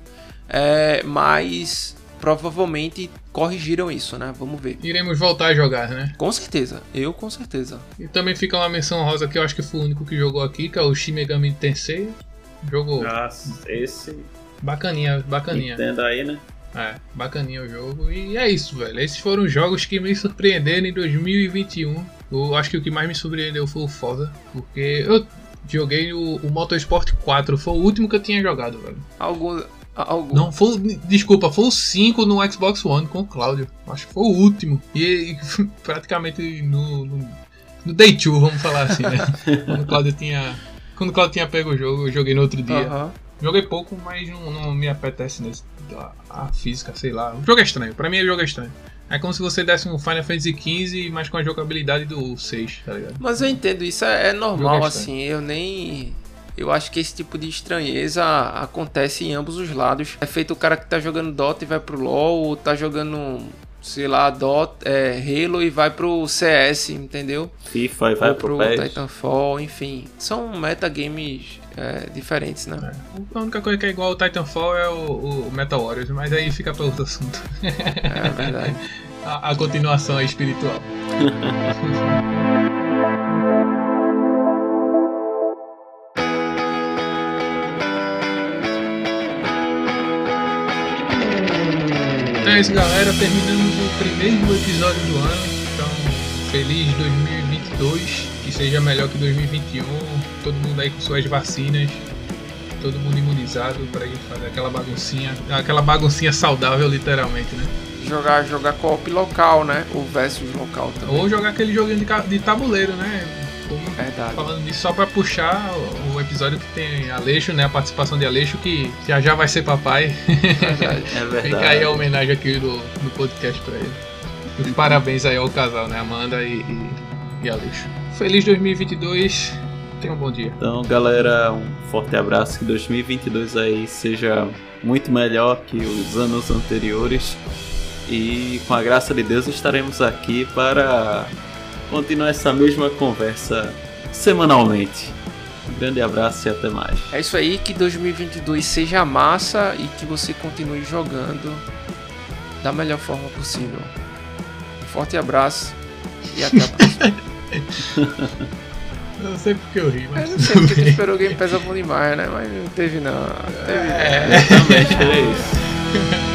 é, mas provavelmente corrigiram isso, né? Vamos ver. Iremos voltar a jogar, né? Com certeza, eu com certeza. E também fica uma menção rosa que eu acho que foi o único que jogou aqui, que é o Shin Megami Tensei. Jogo Nossa, esse bacaninha, bacaninha. Nintendo aí, né? É, bacaninha o jogo. E é isso, velho. Esses foram os jogos que me surpreenderam em 2021. Eu acho que o que mais me surpreendeu foi o Forza, porque eu joguei o, o Motorsport 4, foi o último que eu tinha jogado, velho. Algum, algum, Não, foi, desculpa, foi o 5 no Xbox One com o Cláudio. Acho que foi o último. E, e praticamente no, no, no Day 2, vamos falar assim, né? quando o Cláudio tinha. Quando o Cláudio tinha pego o jogo, eu joguei no outro dia. Aham. Joguei pouco, mas não, não me apetece nesse, a, a física, sei lá. O jogo é estranho, pra mim o jogo é estranho. É como se você desse um Final Fantasy XV, mas com a jogabilidade do 6, tá ligado? Mas eu entendo, isso é, é normal, é assim, eu nem. Eu acho que esse tipo de estranheza acontece em ambos os lados. É feito o cara que tá jogando Dota e vai pro LoL, ou tá jogando, sei lá, Dota, é, Halo e vai pro CS, entendeu? FIFA e vai ou pro pro PES. Titanfall, enfim. São metagames é, diferentes, né? A única coisa que é igual ao Titanfall é o, o Metal Warriors, mas aí fica pra outro assunto. É verdade. A, a continuação é espiritual. é isso, galera. Terminamos o primeiro episódio do ano. Então, feliz 2022. Que seja melhor que 2021. Todo mundo aí com suas vacinas. Todo mundo imunizado pra ir fazer aquela baguncinha. Aquela baguncinha saudável, literalmente, né? Jogar, jogar co-op local, né? Ou versus local também. Ou jogar aquele joguinho de, de tabuleiro, né? Como- Verdade. Falando nisso, só pra puxar o, o episódio que tem Aleixo, né? A participação de Aleixo, que já já vai ser papai. Verdade. É Fica aí verdade. a homenagem aqui do, do podcast pra ele. E parabéns aí ao casal, né? Amanda e, e, e Aleixo. Feliz 2022. Tenha um bom dia. Então, galera, um forte abraço. Que 2022 aí seja muito melhor que os anos anteriores. E com a graça de Deus estaremos aqui para continuar essa mesma conversa semanalmente. Um grande abraço e até mais. É isso aí, que 2022 seja massa e que você continue jogando da melhor forma possível. Um forte abraço e até a próxima. Eu não sei porque eu ri, Eu mas. não sei porque tu esperou o Game Pass bom demais, né? Mas não teve não. Teve, É. Exatamente, é isso.